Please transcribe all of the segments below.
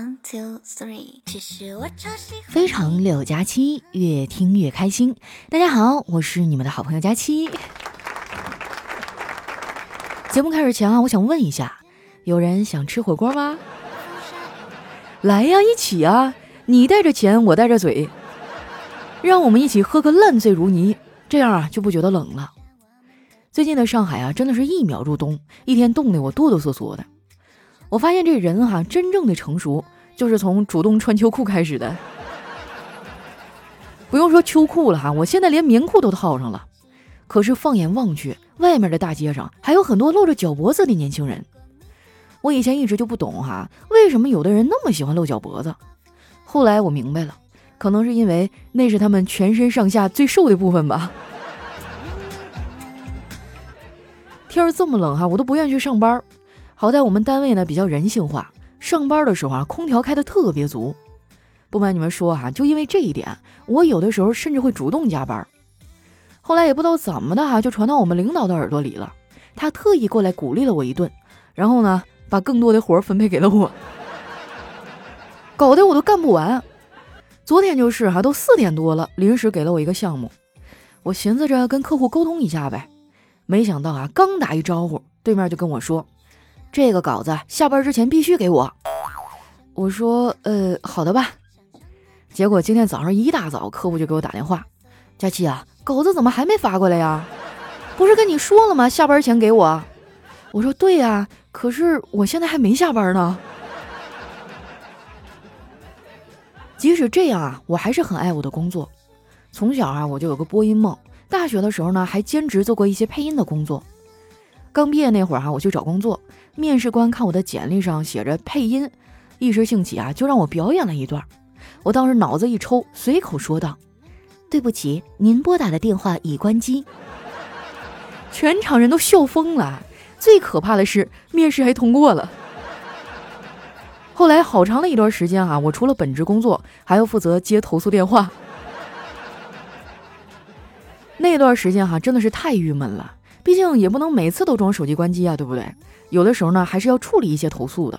One two three，其实我超喜欢非常六加七，越听越开心。大家好，我是你们的好朋友佳期。节目开始前啊，我想问一下，有人想吃火锅吗？来呀，一起啊！你带着钱，我带着嘴，让我们一起喝个烂醉如泥，这样啊就不觉得冷了。最近的上海啊，真的是一秒入冬，一天冻得我哆哆嗦嗦的。我发现这人哈，真正的成熟就是从主动穿秋裤开始的。不用说秋裤了哈，我现在连棉裤都套上了。可是放眼望去，外面的大街上还有很多露着脚脖子的年轻人。我以前一直就不懂哈，为什么有的人那么喜欢露脚脖子？后来我明白了，可能是因为那是他们全身上下最瘦的部分吧。天儿这么冷哈，我都不愿意去上班。好在我们单位呢比较人性化，上班的时候啊，空调开的特别足。不瞒你们说哈，就因为这一点，我有的时候甚至会主动加班。后来也不知道怎么的哈，就传到我们领导的耳朵里了。他特意过来鼓励了我一顿，然后呢，把更多的活分配给了我，搞得我都干不完。昨天就是哈，都四点多了，临时给了我一个项目，我寻思着跟客户沟通一下呗，没想到啊，刚打一招呼，对面就跟我说。这个稿子下班之前必须给我。我说，呃，好的吧。结果今天早上一大早，客户就给我打电话：“佳琪啊，稿子怎么还没发过来呀？不是跟你说了吗？下班前给我。”我说：“对呀，可是我现在还没下班呢。”即使这样啊，我还是很爱我的工作。从小啊，我就有个播音梦。大学的时候呢，还兼职做过一些配音的工作。刚毕业那会儿哈，我去找工作。面试官看我的简历上写着配音，一时兴起啊，就让我表演了一段。我当时脑子一抽，随口说道：“对不起，您拨打的电话已关机。”全场人都笑疯了。最可怕的是，面试还通过了。后来好长的一段时间啊，我除了本职工作，还要负责接投诉电话。那段时间哈，真的是太郁闷了。毕竟也不能每次都装手机关机啊，对不对？有的时候呢，还是要处理一些投诉的。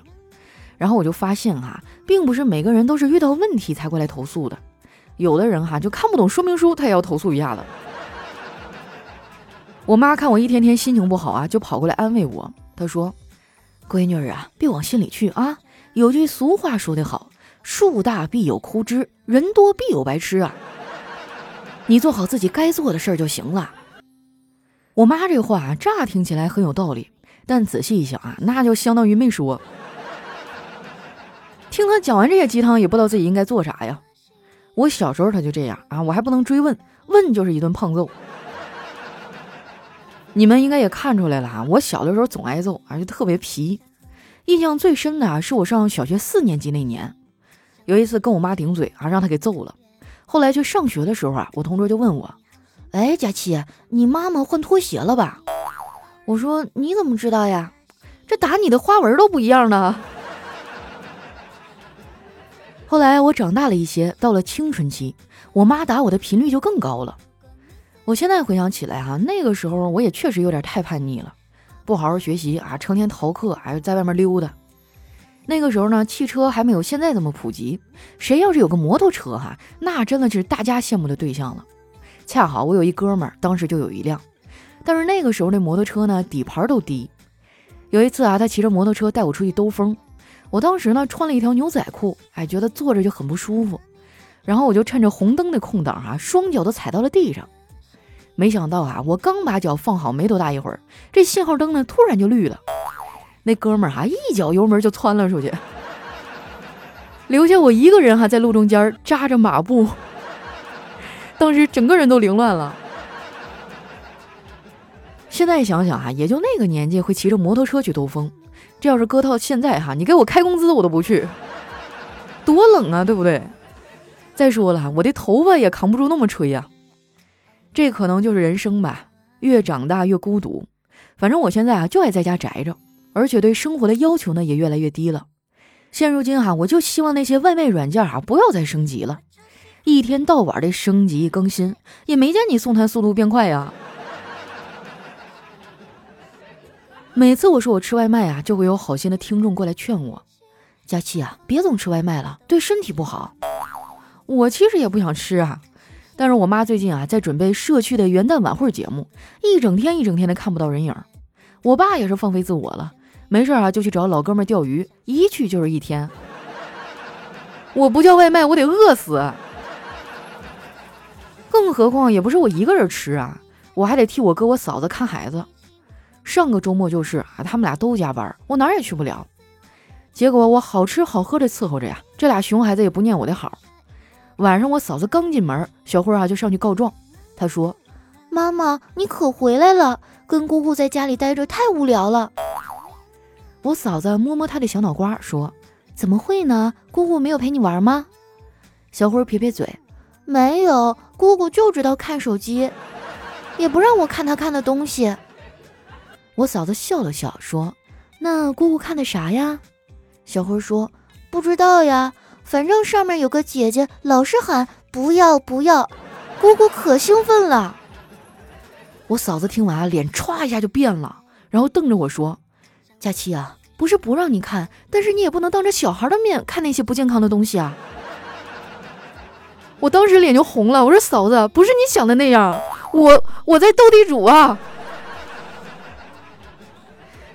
然后我就发现哈，并不是每个人都是遇到问题才过来投诉的。有的人哈，就看不懂说明书，他也要投诉一下子。我妈看我一天天心情不好啊，就跑过来安慰我。她说：“闺女儿啊，别往心里去啊。有句俗话说得好，树大必有枯枝，人多必有白痴啊。你做好自己该做的事儿就行了。”我妈这话，乍听起来很有道理，但仔细一想啊，那就相当于没说。听她讲完这些鸡汤，也不知道自己应该做啥呀。我小时候她就这样啊，我还不能追问，问就是一顿胖揍。你们应该也看出来了啊，我小的时候总挨揍，而且特别皮。印象最深的啊，是我上小学四年级那年，有一次跟我妈顶嘴啊，让她给揍了。后来去上学的时候啊，我同桌就问我。哎，佳琪，你妈妈换拖鞋了吧？我说你怎么知道呀？这打你的花纹都不一样呢。后来我长大了一些，到了青春期，我妈打我的频率就更高了。我现在回想起来哈，那个时候我也确实有点太叛逆了，不好好学习啊，成天逃课，还是在外面溜达。那个时候呢，汽车还没有现在这么普及，谁要是有个摩托车哈，那真的是大家羡慕的对象了。恰好我有一哥们儿，当时就有一辆，但是那个时候那摩托车呢底盘都低。有一次啊，他骑着摩托车带我出去兜风，我当时呢穿了一条牛仔裤，哎，觉得坐着就很不舒服。然后我就趁着红灯的空档啊，双脚都踩到了地上。没想到啊，我刚把脚放好没多大一会儿，这信号灯呢突然就绿了，那哥们儿哈一脚油门就窜了出去，留下我一个人哈在路中间扎着马步。当时整个人都凌乱了。现在想想哈，也就那个年纪会骑着摩托车去兜风，这要是搁到现在哈，你给我开工资我都不去，多冷啊，对不对？再说了，我的头发也扛不住那么吹呀。这可能就是人生吧，越长大越孤独。反正我现在啊就爱在家宅着，而且对生活的要求呢也越来越低了。现如今哈，我就希望那些外卖软件啊不要再升级了。一天到晚的升级更新，也没见你送餐速度变快呀。每次我说我吃外卖啊，就会有好心的听众过来劝我：“佳琪啊，别总吃外卖了，对身体不好。我其实也不想吃啊，但是我妈最近啊在准备社区的元旦晚会节目，一整天一整天的看不到人影。我爸也是放飞自我了，没事啊就去找老哥们钓鱼，一去就是一天。我不叫外卖，我得饿死。更何况也不是我一个人吃啊，我还得替我哥我嫂子看孩子。上个周末就是啊，他们俩都加班，我哪儿也去不了。结果我好吃好喝的伺候着呀，这俩熊孩子也不念我的好。晚上我嫂子刚进门，小辉啊就上去告状。他说：“妈妈，你可回来了，跟姑姑在家里待着太无聊了。”我嫂子摸摸他的小脑瓜，说：“怎么会呢？姑姑没有陪你玩吗？”小辉撇撇嘴：“没有，姑姑就知道看手机，也不让我看她看的东西。”我嫂子笑了笑，说：“那姑姑看的啥呀？”小辉说：“不知道呀，反正上面有个姐姐老是喊不要不要，姑姑可兴奋了。”我嫂子听完，脸歘一下就变了，然后瞪着我说：“佳琪啊，不是不让你看，但是你也不能当着小孩的面看那些不健康的东西啊！”我当时脸就红了，我说：“嫂子，不是你想的那样，我我在斗地主啊！”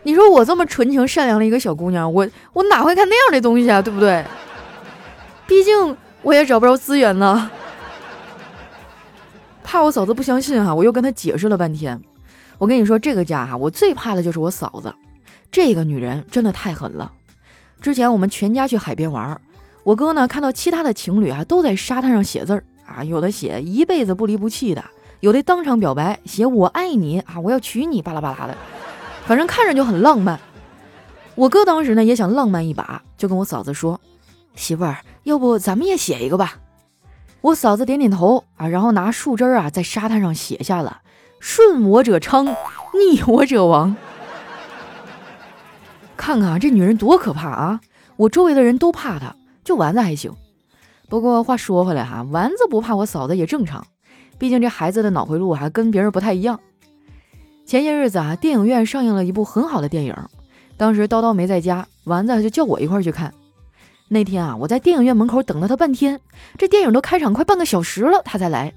你说我这么纯情善良的一个小姑娘，我我哪会看那样的东西啊？对不对？毕竟我也找不着资源呢。怕我嫂子不相信哈，我又跟她解释了半天。我跟你说，这个家哈，我最怕的就是我嫂子。这个女人真的太狠了。之前我们全家去海边玩，我哥呢看到其他的情侣啊都在沙滩上写字儿啊，有的写一辈子不离不弃的，有的当场表白写我爱你啊，我要娶你，巴拉巴拉的。反正看着就很浪漫，我哥当时呢也想浪漫一把，就跟我嫂子说：“媳妇儿，要不咱们也写一个吧？”我嫂子点点头啊，然后拿树枝啊在沙滩上写下了“顺我者昌，逆我者亡”。看看啊这女人多可怕啊！我周围的人都怕她，就丸子还行。不过话说回来哈，丸子不怕我嫂子也正常，毕竟这孩子的脑回路还跟别人不太一样。前些日子啊，电影院上映了一部很好的电影，当时叨叨没在家，丸子就叫我一块去看。那天啊，我在电影院门口等了他半天，这电影都开场快半个小时了，他才来，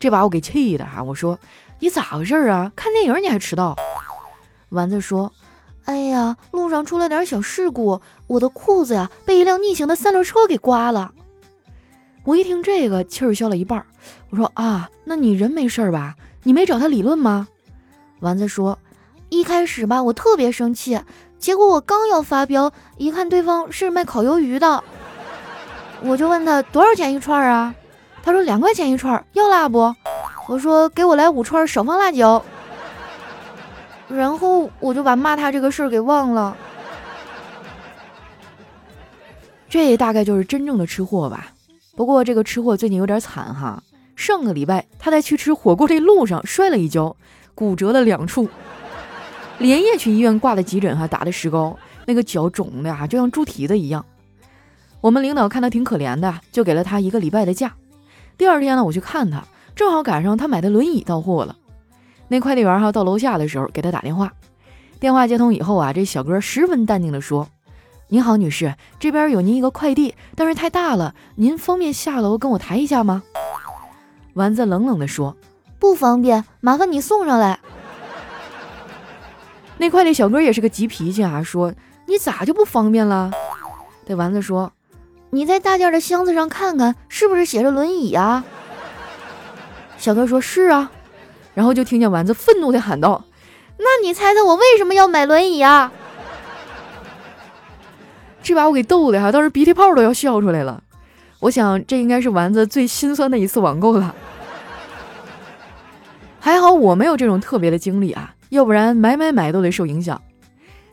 这把我给气的哈！我说你咋回事啊？看电影你还迟到？丸子说：“哎呀，路上出了点小事故，我的裤子呀被一辆逆行的三轮车给刮了。”我一听这个，气儿消了一半。我说啊，那你人没事吧？你没找他理论吗？丸子说：“一开始吧，我特别生气，结果我刚要发飙，一看对方是卖烤鱿鱼的，我就问他多少钱一串啊？他说两块钱一串，要辣不？我说给我来五串，少放辣椒。然后我就把骂他这个事儿给忘了。这大概就是真正的吃货吧。不过这个吃货最近有点惨哈，上个礼拜他在去吃火锅这路上摔了一跤。”骨折了两处，连夜去医院挂的急诊，哈，打的石膏，那个脚肿的呀，就像猪蹄子一样。我们领导看他挺可怜的，就给了他一个礼拜的假。第二天呢，我去看他，正好赶上他买的轮椅到货了。那快递员哈到楼下的时候给他打电话，电话接通以后啊，这小哥十分淡定的说：“您好，女士，这边有您一个快递，但是太大了，您方便下楼跟我抬一下吗？”丸子冷冷的说。不方便，麻烦你送上来。那快递小哥也是个急脾气啊，说你咋就不方便了？这丸子说，你在大件的箱子上看看，是不是写着轮椅啊？小哥说是啊，然后就听见丸子愤怒的喊道：“那你猜猜我为什么要买轮椅啊？”这把我给逗的哈，当时鼻涕泡都要笑出来了。我想这应该是丸子最心酸的一次网购了。还好我没有这种特别的经历啊，要不然买买买都得受影响。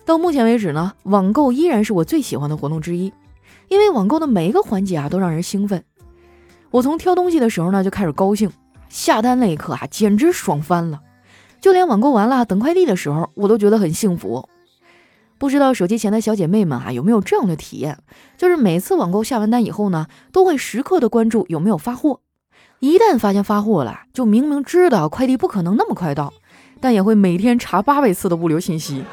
到目前为止呢，网购依然是我最喜欢的活动之一，因为网购的每一个环节啊都让人兴奋。我从挑东西的时候呢就开始高兴，下单那一刻啊简直爽翻了。就连网购完了等快递的时候，我都觉得很幸福。不知道手机前的小姐妹们啊有没有这样的体验，就是每次网购下完单以后呢，都会时刻的关注有没有发货。一旦发现发货了，就明明知道快递不可能那么快到，但也会每天查八百次的物流信息。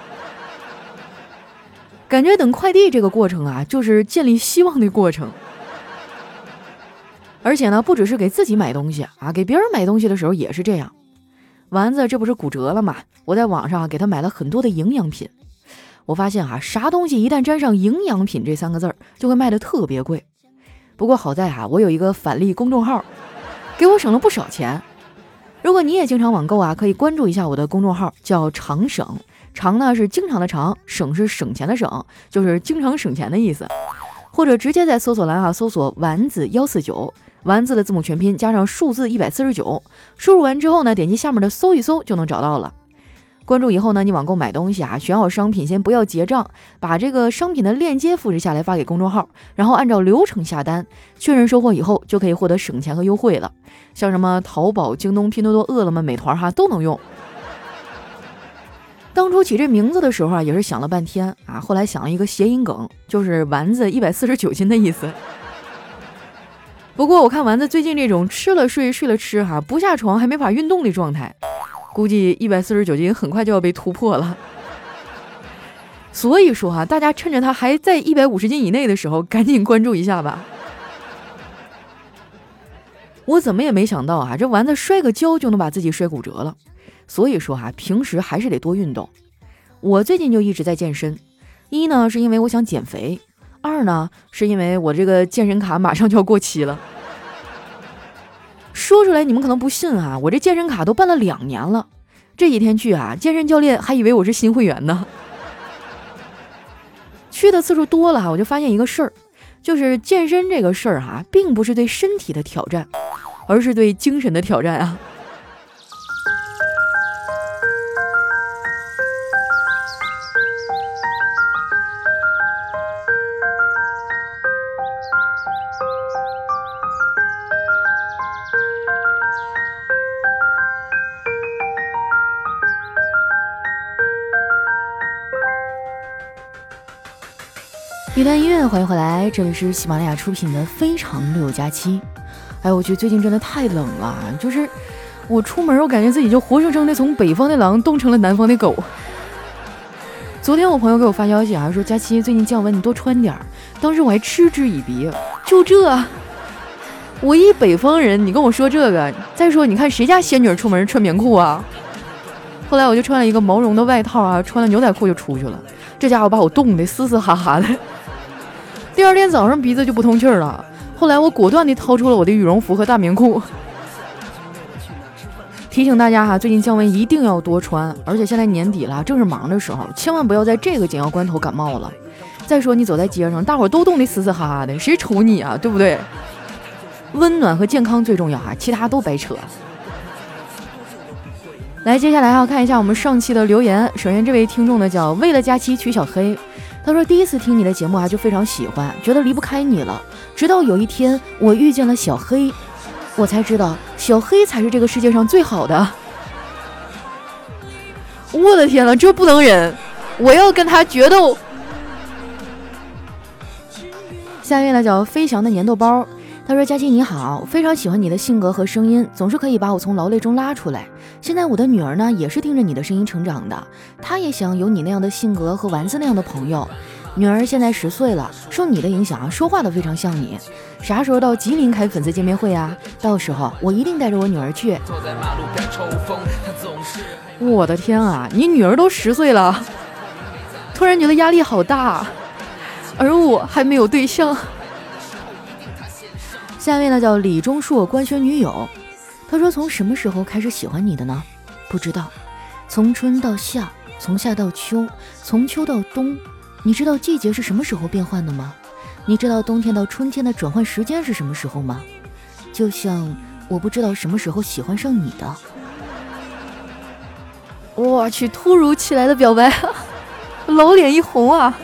感觉等快递这个过程啊，就是建立希望的过程。而且呢，不只是给自己买东西啊，给别人买东西的时候也是这样。丸子这不是骨折了吗？我在网上给他买了很多的营养品。我发现啊，啥东西一旦沾上“营养品”这三个字儿，就会卖的特别贵。不过好在哈，我有一个返利公众号，给我省了不少钱。如果你也经常网购啊，可以关注一下我的公众号，叫“常省”。常呢是经常的常，省是省钱的省，就是经常省钱的意思。或者直接在搜索栏啊搜索“丸子幺四九”，丸子的字母全拼加上数字一百四十九，输入完之后呢，点击下面的搜一搜就能找到了。关注以后呢，你网购买东西啊，选好商品先不要结账，把这个商品的链接复制下来发给公众号，然后按照流程下单，确认收货以后就可以获得省钱和优惠了。像什么淘宝、京东、拼多多、饿了么、美团哈都能用。当初起这名字的时候啊，也是想了半天啊，后来想了一个谐音梗，就是丸子一百四十九斤的意思。不过我看丸子最近这种吃了睡，睡了吃哈，不下床还没法运动的状态。估计一百四十九斤很快就要被突破了，所以说哈，大家趁着他还在一百五十斤以内的时候，赶紧关注一下吧。我怎么也没想到啊，这丸子摔个跤就能把自己摔骨折了。所以说哈，平时还是得多运动。我最近就一直在健身，一呢是因为我想减肥，二呢是因为我这个健身卡马上就要过期了。说出来你们可能不信啊，我这健身卡都办了两年了，这几天去啊，健身教练还以为我是新会员呢。去的次数多了，我就发现一个事儿，就是健身这个事儿哈，并不是对身体的挑战，而是对精神的挑战啊。一段音乐，欢迎回来，这里是喜马拉雅出品的《非常六加七》。哎，我去，最近真的太冷了，就是我出门，我感觉自己就活生生的从北方的狼冻成了南方的狗。昨天我朋友给我发消息啊，说佳期最近降温，你多穿点儿。当时我还嗤之以鼻，就这，我一北方人，你跟我说这个，再说你看谁家仙女出门穿棉裤啊？后来我就穿了一个毛绒的外套啊，穿了牛仔裤就出去了，这家伙把我冻得嘶嘶哈哈的。第二天早上鼻子就不通气儿了，后来我果断地掏出了我的羽绒服和大棉裤。提醒大家哈，最近降温一定要多穿，而且现在年底了，正是忙的时候，千万不要在这个紧要关头感冒了。再说你走在街上，大伙都冻得嘶嘶哈哈的，谁瞅你啊？对不对？温暖和健康最重要啊，其他都白扯。来，接下来要看一下我们上期的留言。首先，这位听众呢叫为了假期娶小黑。他说：“第一次听你的节目啊，就非常喜欢，觉得离不开你了。直到有一天，我遇见了小黑，我才知道小黑才是这个世界上最好的。我的天呐，这不能忍！我要跟他决斗。”下面呢叫飞翔的粘豆包。他说：“佳琪你好，非常喜欢你的性格和声音，总是可以把我从劳累中拉出来。现在我的女儿呢，也是听着你的声音成长的，她也想有你那样的性格和丸子那样的朋友。女儿现在十岁了，受你的影响啊，说话都非常像你。啥时候到吉林开粉丝见面会啊？到时候我一定带着我女儿去。我的天啊，你女儿都十岁了，突然觉得压力好大，而我还没有对象。”下面呢叫李钟硕官宣女友，他说从什么时候开始喜欢你的呢？不知道，从春到夏，从夏到秋，从秋到冬，你知道季节是什么时候变换的吗？你知道冬天到春天的转换时间是什么时候吗？就像我不知道什么时候喜欢上你的。我去，突如其来的表白，老脸一红啊！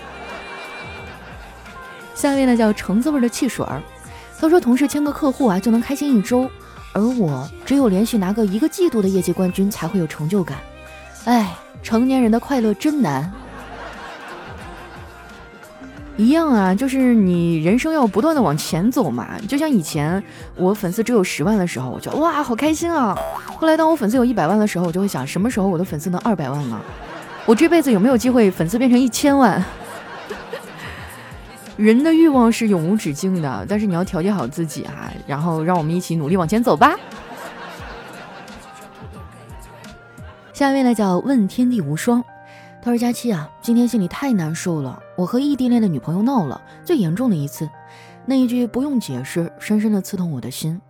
下面呢叫橙子味的汽水儿。他说：“同事签个客户啊，就能开心一周，而我只有连续拿个一个季度的业绩冠军才会有成就感。哎，成年人的快乐真难。一样啊，就是你人生要不断的往前走嘛。就像以前我粉丝只有十万的时候，我就哇好开心啊。后来当我粉丝有一百万的时候，我就会想，什么时候我的粉丝能二百万呢？我这辈子有没有机会粉丝变成一千万？”人的欲望是永无止境的，但是你要调节好自己啊，然后让我们一起努力往前走吧。下面呢叫问天地无双，他说佳期啊，今天心里太难受了，我和异地恋的女朋友闹了，最严重的一次，那一句不用解释，深深的刺痛我的心。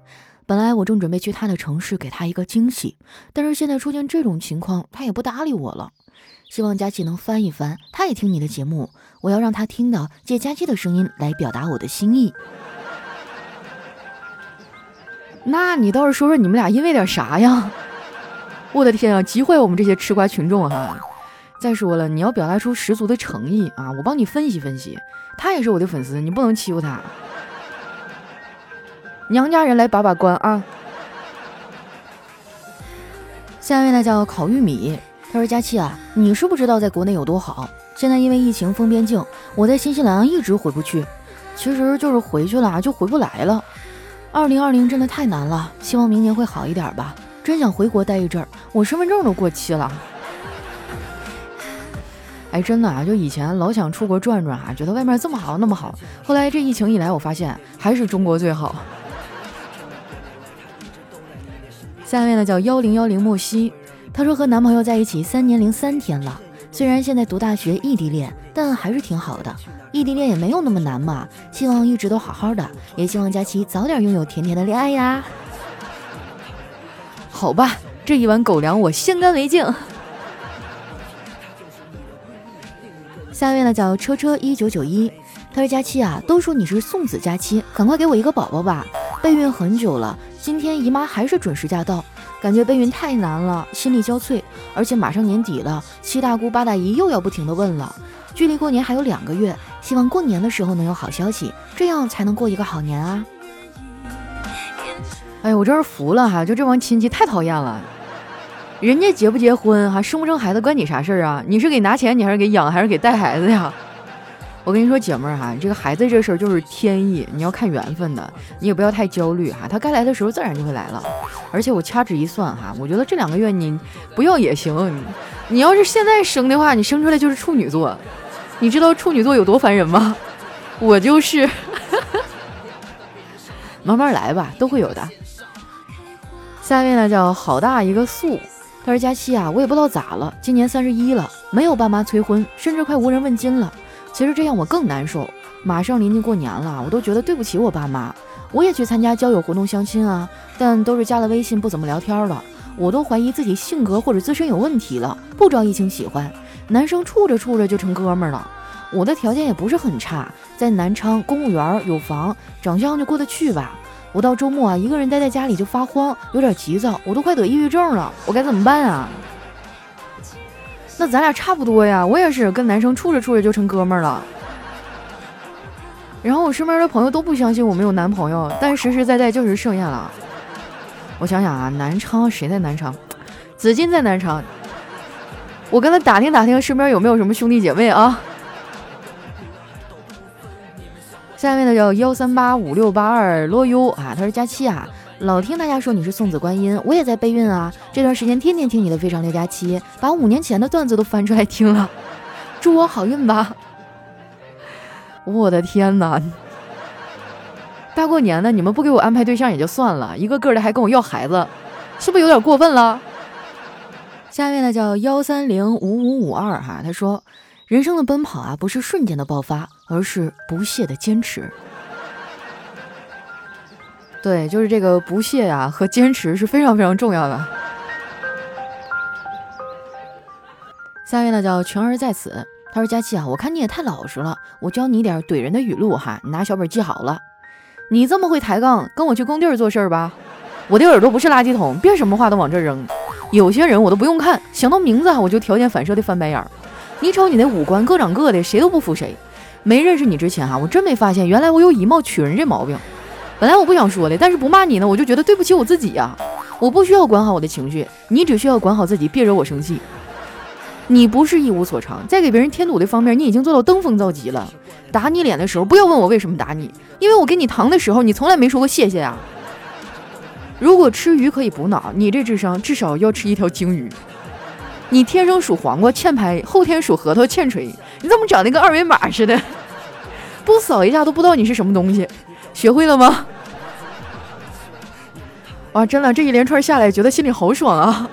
本来我正准备去他的城市给他一个惊喜，但是现在出现这种情况，他也不搭理我了。希望佳琪能翻一翻，他也听你的节目，我要让他听到借佳期的声音来表达我的心意。那你倒是说说你们俩因为点啥呀？我的天啊，急坏我们这些吃瓜群众哈！再说了，你要表达出十足的诚意啊，我帮你分析分析。他也是我的粉丝，你不能欺负他。娘家人来把把关啊！下一位呢叫烤玉米，他说：“佳期啊，你是不知道在国内有多好。现在因为疫情封边境，我在新西兰一直回不去。其实就是回去了就回不来了。二零二零真的太难了，希望明年会好一点吧。真想回国待一阵儿，我身份证都过期了。哎，真的啊，就以前老想出国转转啊，觉得外面这么好那么好。后来这疫情一来，我发现还是中国最好。”下面呢叫幺零幺零莫西，她说和男朋友在一起三年零三天了，虽然现在读大学异地恋，但还是挺好的。异地恋也没有那么难嘛，希望一直都好好的，也希望佳期早点拥有甜甜的恋爱呀。好吧，这一碗狗粮我先干为敬。下面呢叫车车一九九一，他说佳期啊，都说你是送子佳期，赶快给我一个宝宝吧，备孕很久了。今天姨妈还是准时驾到，感觉备孕太难了，心力交瘁。而且马上年底了，七大姑八大姨又要不停的问了。距离过年还有两个月，希望过年的时候能有好消息，这样才能过一个好年啊！哎呀，我真是服了哈，就这帮亲戚太讨厌了。人家结不结婚哈，生不生孩子关你啥事儿啊？你是给拿钱，你还是给养，还是给带孩子呀？我跟你说，姐妹儿哈，这个孩子这事儿就是天意，你要看缘分的，你也不要太焦虑哈，他该来的时候自然就会来了。而且我掐指一算哈，我觉得这两个月你不要也行。你要是现在生的话，你生出来就是处女座，你知道处女座有多烦人吗？我就是，慢慢来吧，都会有的。下面呢叫好大一个素，他说佳期啊，我也不知道咋了，今年三十一了，没有爸妈催婚，甚至快无人问津了。其实这样我更难受，马上临近过年了，我都觉得对不起我爸妈。我也去参加交友活动相亲啊，但都是加了微信不怎么聊天了。我都怀疑自己性格或者自身有问题了，不招异性喜欢。男生处着处着就成哥们儿了。我的条件也不是很差，在南昌公务员有房，长相就过得去吧。我到周末啊一个人待在家里就发慌，有点急躁，我都快得抑郁症了，我该怎么办啊？那咱俩差不多呀，我也是跟男生处着处着就成哥们儿了。然后我身边的朋友都不相信我没有男朋友，但实实在在就是盛宴了。我想想啊，南昌谁在南昌？子金在南昌。我跟他打听打听，身边有没有什么兄弟姐妹啊？下面的叫幺三八五六八二罗优啊，他是佳期啊。老听大家说你是送子观音，我也在备孕啊。这段时间天天听你的《非常六加七》，把五年前的段子都翻出来听了。祝我好运吧！我的天哪！大过年的你们不给我安排对象也就算了，一个个的还跟我要孩子，是不是有点过分了？下面呢叫幺三零五五五二哈，他说人生的奔跑啊，不是瞬间的爆发，而是不懈的坚持。对，就是这个不懈呀和坚持是非常非常重要的。下面呢叫全儿在此，他说佳琪啊，我看你也太老实了，我教你点怼人的语录哈，你拿小本记好了。你这么会抬杠，跟我去工地儿做事儿吧。我的耳朵不是垃圾桶，别什么话都往这儿扔。有些人我都不用看，想到名字我就条件反射的翻白眼儿。你瞅你那五官各长各的，谁都不服谁。没认识你之前哈，我真没发现原来我有以貌取人这毛病。本来我不想说的，但是不骂你呢，我就觉得对不起我自己呀。我不需要管好我的情绪，你只需要管好自己，别惹我生气。你不是一无所长，在给别人添堵的方面，你已经做到登峰造极了。打你脸的时候，不要问我为什么打你，因为我给你糖的时候，你从来没说过谢谢啊。如果吃鱼可以补脑，你这智商至少要吃一条鲸鱼。你天生属黄瓜欠拍，后天属核桃欠锤，你怎么长得跟二维码似的？不扫一下都不知道你是什么东西，学会了吗？哇，真的，这一连串下来，觉得心里好爽啊！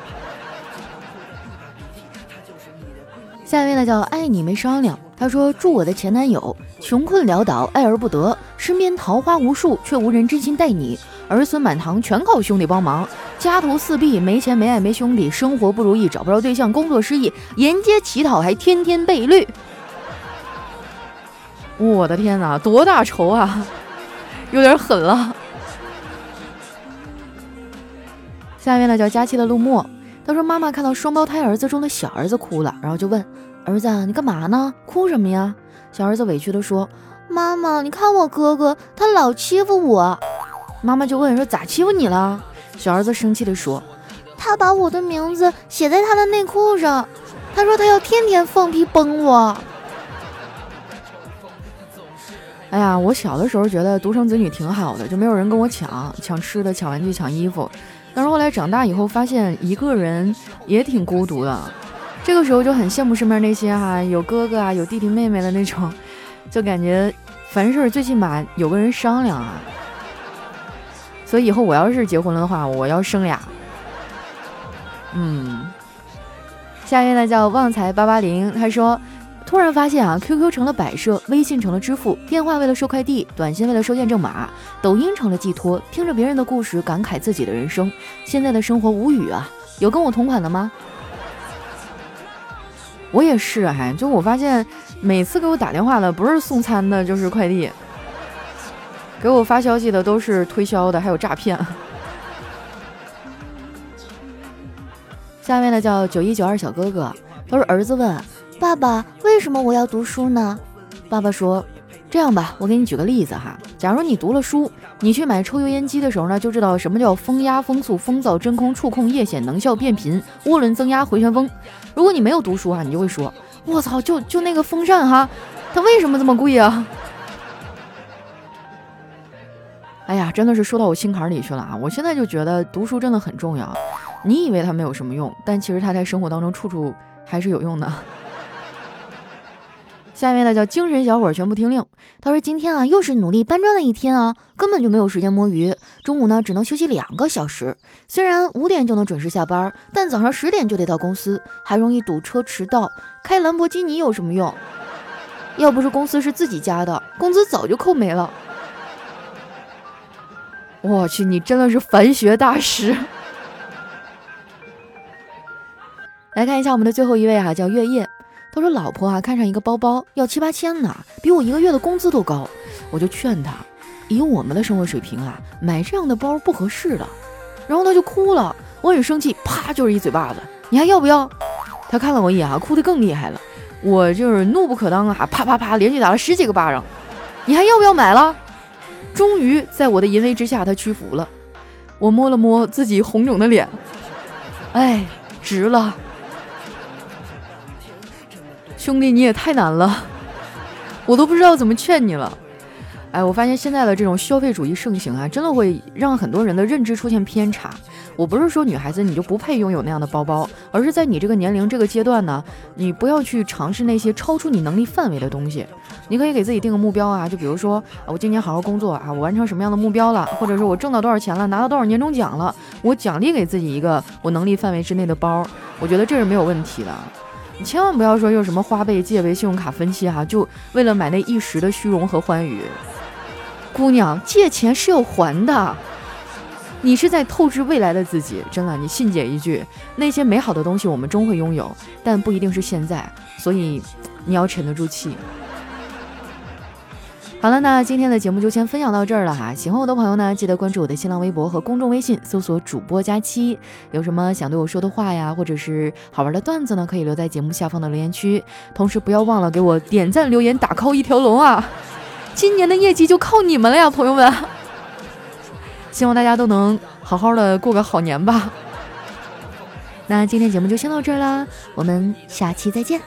下一位呢叫爱你没商量，他说祝我的前男友穷困潦倒，爱而不得，身边桃花无数，却无人真心待你，儿孙满堂全靠兄弟帮忙，家徒四壁，没钱没爱没兄弟，生活不如意，找不着对象，工作失意，沿街乞讨还天天被绿。我的天哪，多大仇啊！有点狠了。下面呢叫佳期的陆墨，他说妈妈看到双胞胎儿子中的小儿子哭了，然后就问儿子你干嘛呢？哭什么呀？小儿子委屈的说妈妈你看我哥哥他老欺负我。妈妈就问说咋欺负你了？小儿子生气的说他把我的名字写在他的内裤上，他说他要天天放屁崩我。哎呀，我小的时候觉得独生子女挺好的，就没有人跟我抢抢吃的、抢玩具、抢衣服。但是后来长大以后，发现一个人也挺孤独的。这个时候就很羡慕身边那些哈有哥哥啊、有弟弟妹妹的那种，就感觉凡事最起码有个人商量啊。所以以后我要是结婚了的话，我要生俩。嗯，下一位呢叫旺财八八零，他说。突然发现啊，QQ 成了摆设，微信成了支付，电话为了收快递，短信为了收验证码，抖音成了寄托，听着别人的故事，感慨自己的人生。现在的生活无语啊！有跟我同款的吗？我也是，还就我发现，每次给我打电话的不是送餐的，就是快递，给我发消息的都是推销的，还有诈骗。下面的叫九一九二小哥哥，都是儿子问。爸爸，为什么我要读书呢？爸爸说：“这样吧，我给你举个例子哈。假如你读了书，你去买抽油烟机的时候呢，就知道什么叫风压、风速、风噪、真空、触控、液显、能效、变频、涡轮增压、回旋风。如果你没有读书啊，你就会说：我操，就就那个风扇哈，它为什么这么贵啊？哎呀，真的是说到我心坎里去了啊！我现在就觉得读书真的很重要。你以为它没有什么用，但其实它在生活当中处处还是有用的。”下面呢叫精神小伙全部听令。他说：“今天啊，又是努力搬砖的一天啊，根本就没有时间摸鱼。中午呢，只能休息两个小时。虽然五点就能准时下班，但早上十点就得到公司，还容易堵车迟到。开兰博基尼有什么用？要不是公司是自己家的，工资早就扣没了。我去，你真的是凡学大师。来看一下我们的最后一位哈，叫月夜。”他说：“老婆啊，看上一个包包要七八千呢，比我一个月的工资都高。我就劝他，以我们的生活水平啊，买这样的包不合适的。然后他就哭了，我很生气，啪就是一嘴巴子。你还要不要？他看了我一眼啊，哭得更厉害了。我就是怒不可当啊，啪啪啪连续打了十几个巴掌。你还要不要买了？终于在我的淫威之下，他屈服了。我摸了摸自己红肿的脸，哎，值了。”兄弟，你也太难了，我都不知道怎么劝你了。哎，我发现现在的这种消费主义盛行啊，真的会让很多人的认知出现偏差。我不是说女孩子你就不配拥有那样的包包，而是在你这个年龄这个阶段呢，你不要去尝试那些超出你能力范围的东西。你可以给自己定个目标啊，就比如说我今年好好工作啊，我完成什么样的目标了，或者说我挣到多少钱了，拿到多少年终奖了，我奖励给自己一个我能力范围之内的包，我觉得这是没有问题的。千万不要说用什么花呗、借呗、信用卡分期哈，就为了买那一时的虚荣和欢愉。姑娘，借钱是要还的，你是在透支未来的自己。真的，你信姐一句，那些美好的东西我们终会拥有，但不一定是现在，所以你要沉得住气。好了，那今天的节目就先分享到这儿了哈。喜欢我的朋友呢，记得关注我的新浪微博和公众微信，搜索主播佳期。有什么想对我说的话呀，或者是好玩的段子呢，可以留在节目下方的留言区。同时不要忘了给我点赞、留言、打 call 一条龙啊！今年的业绩就靠你们了呀，朋友们！希望大家都能好好的过个好年吧。那今天节目就先到这儿啦，我们下期再见。